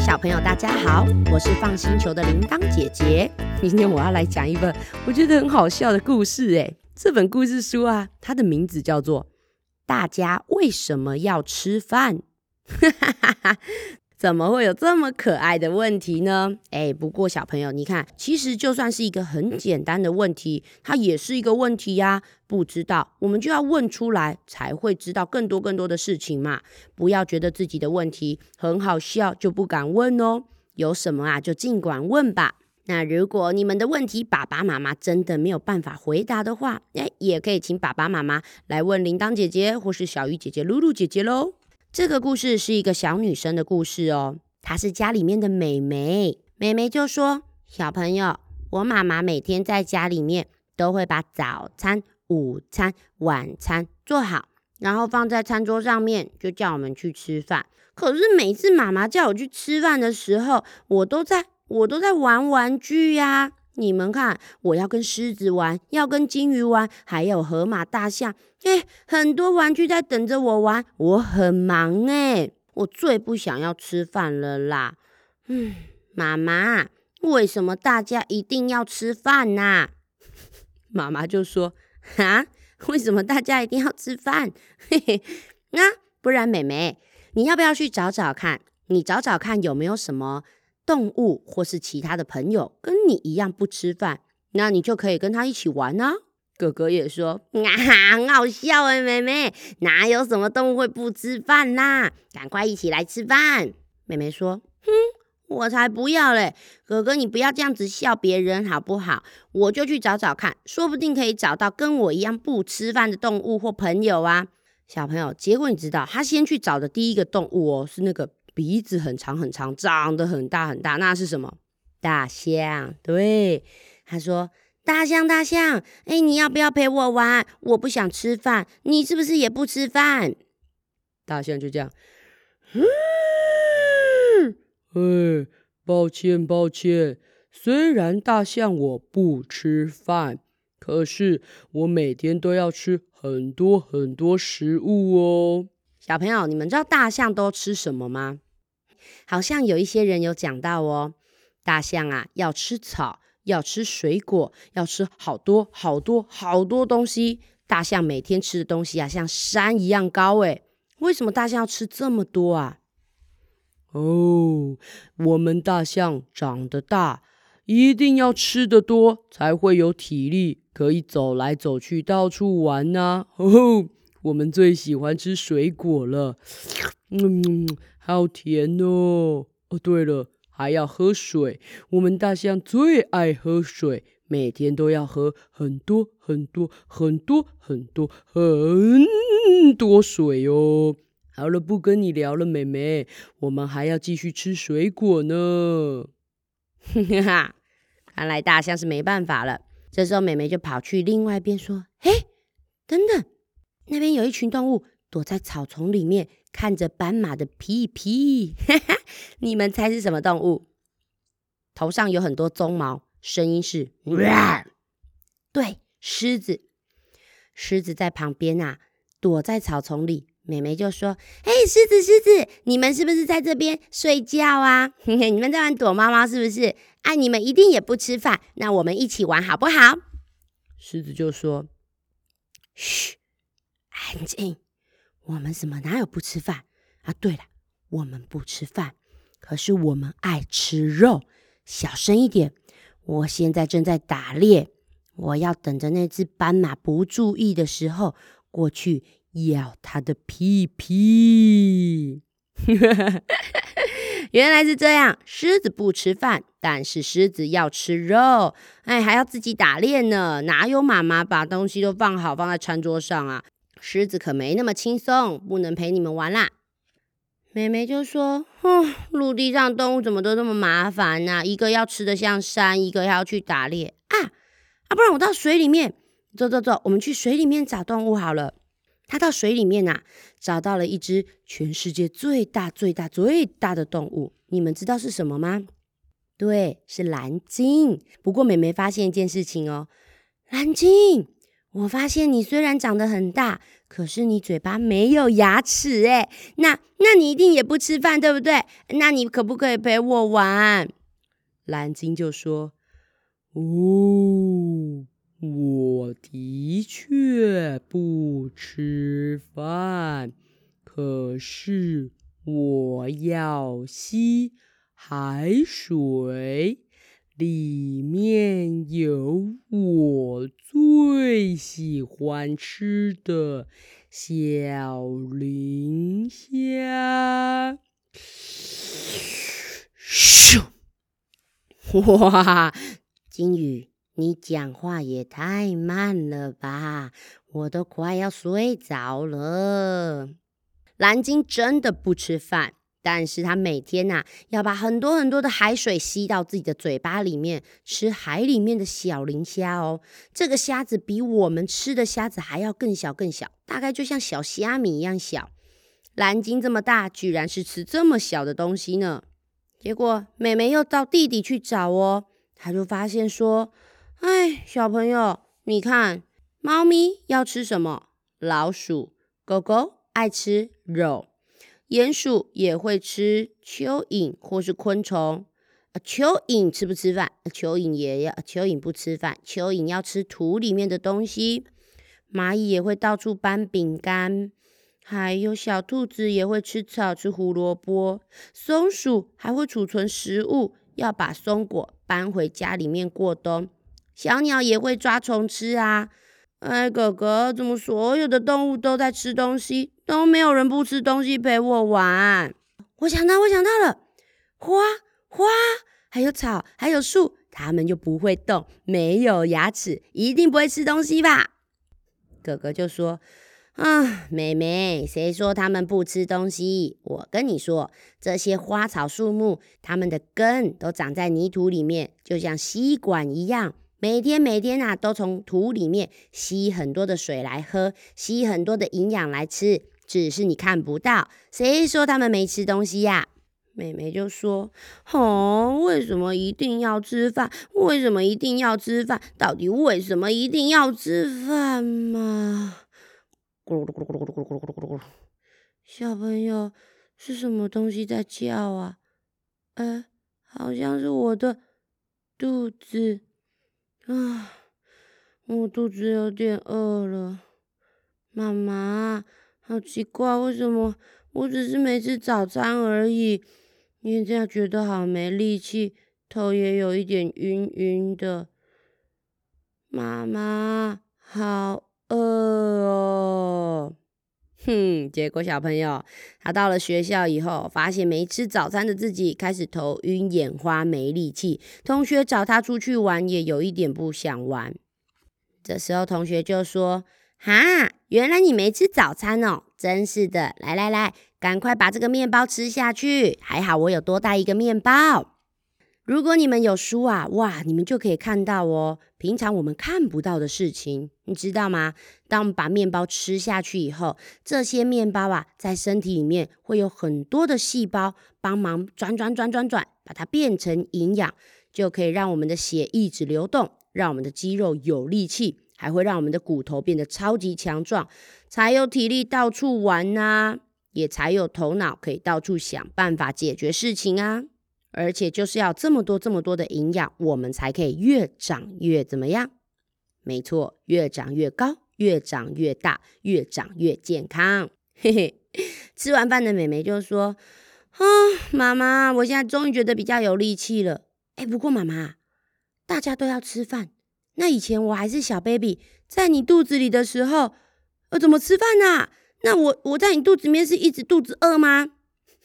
小朋友，大家好，我是放星球的铃铛姐姐。今天我要来讲一本我觉得很好笑的故事。哎，这本故事书啊，它的名字叫做《大家为什么要吃饭》。怎么会有这么可爱的问题呢？哎，不过小朋友，你看，其实就算是一个很简单的问题，它也是一个问题呀。不知道，我们就要问出来，才会知道更多更多的事情嘛。不要觉得自己的问题很好笑就不敢问哦。有什么啊，就尽管问吧。那如果你们的问题爸爸妈妈真的没有办法回答的话，哎，也可以请爸爸妈妈来问铃铛姐姐或是小鱼姐姐、露露姐姐喽。这个故事是一个小女生的故事哦，她是家里面的美眉。美眉就说：“小朋友，我妈妈每天在家里面都会把早餐、午餐、晚餐做好，然后放在餐桌上面，就叫我们去吃饭。可是每次妈妈叫我去吃饭的时候，我都在我都在玩玩具呀。”你们看，我要跟狮子玩，要跟金鱼玩，还有河马、大象，哎，很多玩具在等着我玩，我很忙哎，我最不想要吃饭了啦。嗯，妈妈，为什么大家一定要吃饭呐？妈妈就说：啊，为什么大家一定要吃饭？嘿嘿，啊，不然妹妹，你要不要去找找看？你找找看有没有什么？动物或是其他的朋友跟你一样不吃饭，那你就可以跟他一起玩呢。哥哥也说啊，很好笑哎，妹妹哪有什么动物会不吃饭呐？赶快一起来吃饭。妹妹说，哼，我才不要嘞！哥哥你不要这样子笑别人好不好？我就去找找看，说不定可以找到跟我一样不吃饭的动物或朋友啊。小朋友，结果你知道他先去找的第一个动物哦，是那个。鼻子很长很长，长得很大很大，那是什么？大象。对，他说：“大象，大象，哎，你要不要陪我玩？我不想吃饭，你是不是也不吃饭？”大象就这样，嗯，哎，抱歉，抱歉。虽然大象我不吃饭，可是我每天都要吃很多很多食物哦。小朋友，你们知道大象都吃什么吗？好像有一些人有讲到哦，大象啊要吃草，要吃水果，要吃好多好多好多东西。大象每天吃的东西啊，像山一样高诶。为什么大象要吃这么多啊？哦，我们大象长得大，一定要吃得多，才会有体力，可以走来走去，到处玩呐。哦。我们最喜欢吃水果了，嗯，好甜哦！哦，对了，还要喝水。我们大象最爱喝水，每天都要喝很多很多很多很多很多水哦。好了，不跟你聊了，妹妹，我们还要继续吃水果呢。哈哈，看来大象是没办法了。这时候，妹妹就跑去另外一边说：“嘿，等等。”那边有一群动物躲在草丛里面，看着斑马的屁屁。你们猜是什么动物？头上有很多鬃毛，声音是对，狮子。狮子在旁边啊，躲在草丛里。美妹就说：“嘿，狮子，狮子，你们是不是在这边睡觉啊？你们在玩躲猫猫是不是？啊，你们一定也不吃饭，那我们一起玩好不好？”狮子就说：“嘘。”安静，我们怎么哪有不吃饭啊？对了，我们不吃饭，可是我们爱吃肉。小声一点，我现在正在打猎，我要等着那只斑马不注意的时候过去咬它的屁屁。原来是这样，狮子不吃饭，但是狮子要吃肉，哎，还要自己打猎呢。哪有妈妈把东西都放好放在餐桌上啊？狮子可没那么轻松，不能陪你们玩啦。妹妹就说：“哼，陆地上动物怎么都这么麻烦呢？一个要吃的像山，一个要去打猎啊啊！不然我到水里面走走走，我们去水里面找动物好了。”他到水里面呐，找到了一只全世界最大、最大、最大的动物。你们知道是什么吗？对，是蓝鲸。不过妹妹发现一件事情哦，蓝鲸。我发现你虽然长得很大，可是你嘴巴没有牙齿哎，那那你一定也不吃饭，对不对？那你可不可以陪我玩？蓝鲸就说：“哦，我的确不吃饭，可是我要吸海水。”里面有我最喜欢吃的小磷虾。咻！哇，金鱼，你讲话也太慢了吧，我都快要睡着了。蓝鲸真的不吃饭。但是它每天呐，要把很多很多的海水吸到自己的嘴巴里面，吃海里面的小磷虾哦。这个虾子比我们吃的虾子还要更小更小，大概就像小虾米一样小。蓝鲸这么大，居然是吃这么小的东西呢？结果妹妹又到地底去找哦，她就发现说：“哎，小朋友，你看，猫咪要吃什么？老鼠、狗狗爱吃肉。”鼹鼠也会吃蚯蚓或是昆虫。蚯蚓吃不吃饭？蚯蚓也要。蚯蚓不吃饭，蚯蚓要吃土里面的东西。蚂蚁也会到处搬饼干，还有小兔子也会吃草，吃胡萝卜。松鼠还会储存食物，要把松果搬回家里面过冬。小鸟也会抓虫吃啊。哎，哥哥，怎么所有的动物都在吃东西，都没有人不吃东西陪我玩？我想到，我想到了，花花，还有草，还有树，它们又不会动，没有牙齿，一定不会吃东西吧？哥哥就说：“啊，妹妹，谁说它们不吃东西？我跟你说，这些花草树木，它们的根都长在泥土里面，就像吸管一样。”每天每天啊，都从土里面吸很多的水来喝，吸很多的营养来吃，只是你看不到。谁说他们没吃东西呀？妹妹就说：“哦，为什么一定要吃饭？为什么一定要吃饭？到底为什么一定要吃饭嘛？”咕噜咕噜咕噜咕噜咕噜咕噜咕噜咕噜。小朋友是什么东西在叫啊？哎，好像是我的肚子。啊，我肚子有点饿了，妈妈，好奇怪，为什么我只是没吃早餐而已，现在觉得好没力气，头也有一点晕晕的，妈妈，好饿哦。哼，结果小朋友他到了学校以后，发现没吃早餐的自己开始头晕眼花没力气。同学找他出去玩，也有一点不想玩。这时候同学就说：“哈，原来你没吃早餐哦，真是的！来来来，赶快把这个面包吃下去。还好我有多带一个面包。”如果你们有书啊，哇，你们就可以看到哦，平常我们看不到的事情，你知道吗？当我们把面包吃下去以后，这些面包啊，在身体里面会有很多的细胞帮忙转转转转转，把它变成营养，就可以让我们的血一直流动，让我们的肌肉有力气，还会让我们的骨头变得超级强壮，才有体力到处玩呐，也才有头脑可以到处想办法解决事情啊。而且就是要这么多这么多的营养，我们才可以越长越怎么样？没错，越长越高，越长越大，越长越健康。嘿嘿，吃完饭的美眉就说：“啊，妈妈，我现在终于觉得比较有力气了。哎，不过妈妈，大家都要吃饭，那以前我还是小 baby，在你肚子里的时候，呃，怎么吃饭呢？那我我在你肚子里面是一直肚子饿吗？”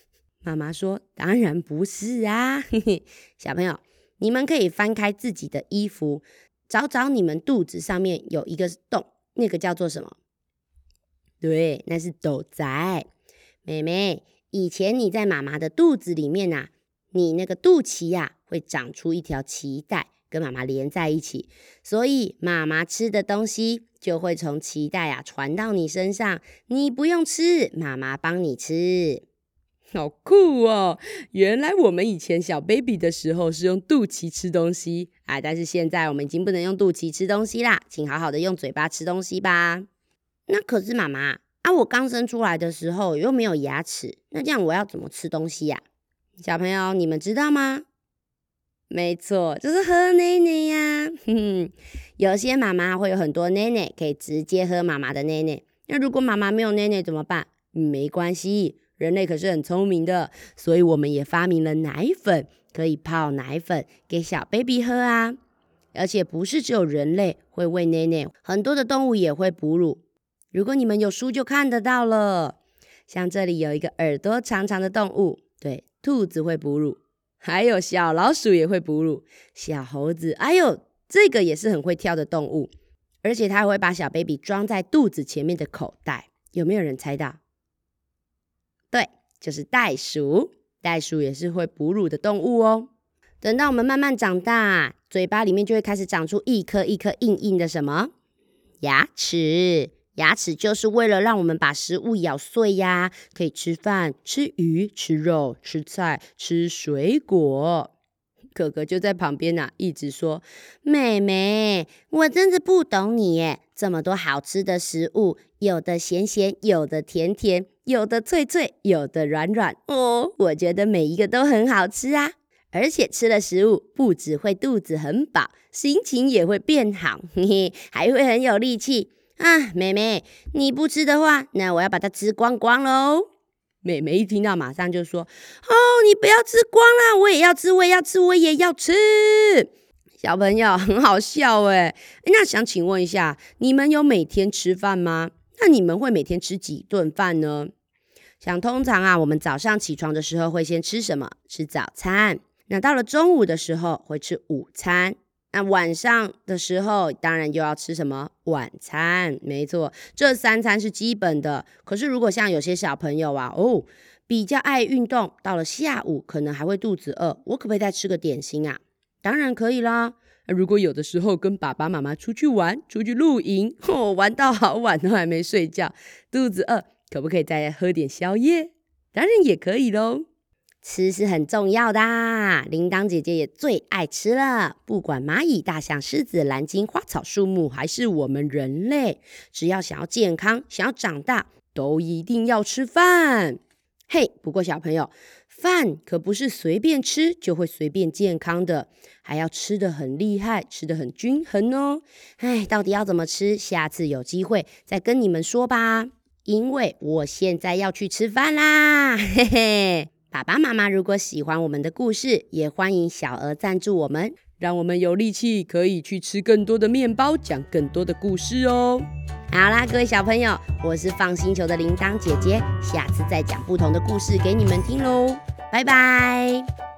妈妈说：“当然不是啊，嘿嘿，小朋友，你们可以翻开自己的衣服，找找你们肚子上面有一个洞，那个叫做什么？对，那是斗仔。妹妹，以前你在妈妈的肚子里面呐，你那个肚脐呀会长出一条脐带，跟妈妈连在一起，所以妈妈吃的东西就会从脐带啊传到你身上，你不用吃，妈妈帮你吃。”好酷哦！原来我们以前小 baby 的时候是用肚脐吃东西啊，但是现在我们已经不能用肚脐吃东西啦，请好好的用嘴巴吃东西吧。那可是妈妈啊，我刚生出来的时候又没有牙齿，那这样我要怎么吃东西呀？小朋友，你们知道吗？没错，就是喝奶奶呀。哼，有些妈妈会有很多奶奶，可以直接喝妈妈的奶奶。那如果妈妈没有奶奶怎么办？没关系，人类可是很聪明的，所以我们也发明了奶粉，可以泡奶粉给小 baby 喝啊。而且不是只有人类会喂奶奶，很多的动物也会哺乳。如果你们有书就看得到了，像这里有一个耳朵长长的动物，对，兔子会哺乳，还有小老鼠也会哺乳，小猴子，哎呦，这个也是很会跳的动物。而且它会把小 baby 装在肚子前面的口袋，有没有人猜到？对，就是袋鼠。袋鼠也是会哺乳的动物哦。等到我们慢慢长大，嘴巴里面就会开始长出一颗一颗硬硬的什么牙齿。牙齿就是为了让我们把食物咬碎呀，可以吃饭、吃鱼、吃肉、吃菜、吃水果。哥哥就在旁边呐，一直说：“妹妹，我真的不懂你耶，这么多好吃的食物，有的咸咸，有的甜甜，有的脆脆，有的软软哦。我觉得每一个都很好吃啊，而且吃了食物不只会肚子很饱，心情也会变好，嘿嘿，还会很有力气啊。妹妹，你不吃的话，那我要把它吃光光喽。”妹妹一听到，马上就说：“哦，你不要吃光啦，我也要吃，我也要吃，我也要吃。”小朋友很好笑哎，那想请问一下，你们有每天吃饭吗？那你们会每天吃几顿饭呢？想通常啊，我们早上起床的时候会先吃什么？吃早餐。那到了中午的时候会吃午餐。那晚上的时候，当然又要吃什么晚餐？没错，这三餐是基本的。可是如果像有些小朋友啊，哦，比较爱运动，到了下午可能还会肚子饿，我可不可以再吃个点心啊？当然可以啦。如果有的时候跟爸爸妈妈出去玩、出去露营，哦，玩到好晚都还没睡觉，肚子饿，可不可以再喝点宵夜？当然也可以喽。吃是很重要的，铃铛姐姐也最爱吃了。不管蚂蚁、大象、狮子、蓝鲸、花草、树木，还是我们人类，只要想要健康、想要长大，都一定要吃饭。嘿，不过小朋友，饭可不是随便吃就会随便健康的，还要吃的很厉害，吃的很均衡哦。哎，到底要怎么吃？下次有机会再跟你们说吧。因为我现在要去吃饭啦，嘿嘿。爸爸妈妈如果喜欢我们的故事，也欢迎小额赞助我们，让我们有力气可以去吃更多的面包，讲更多的故事哦。好啦，各位小朋友，我是放星球的铃铛姐姐，下次再讲不同的故事给你们听喽，拜拜。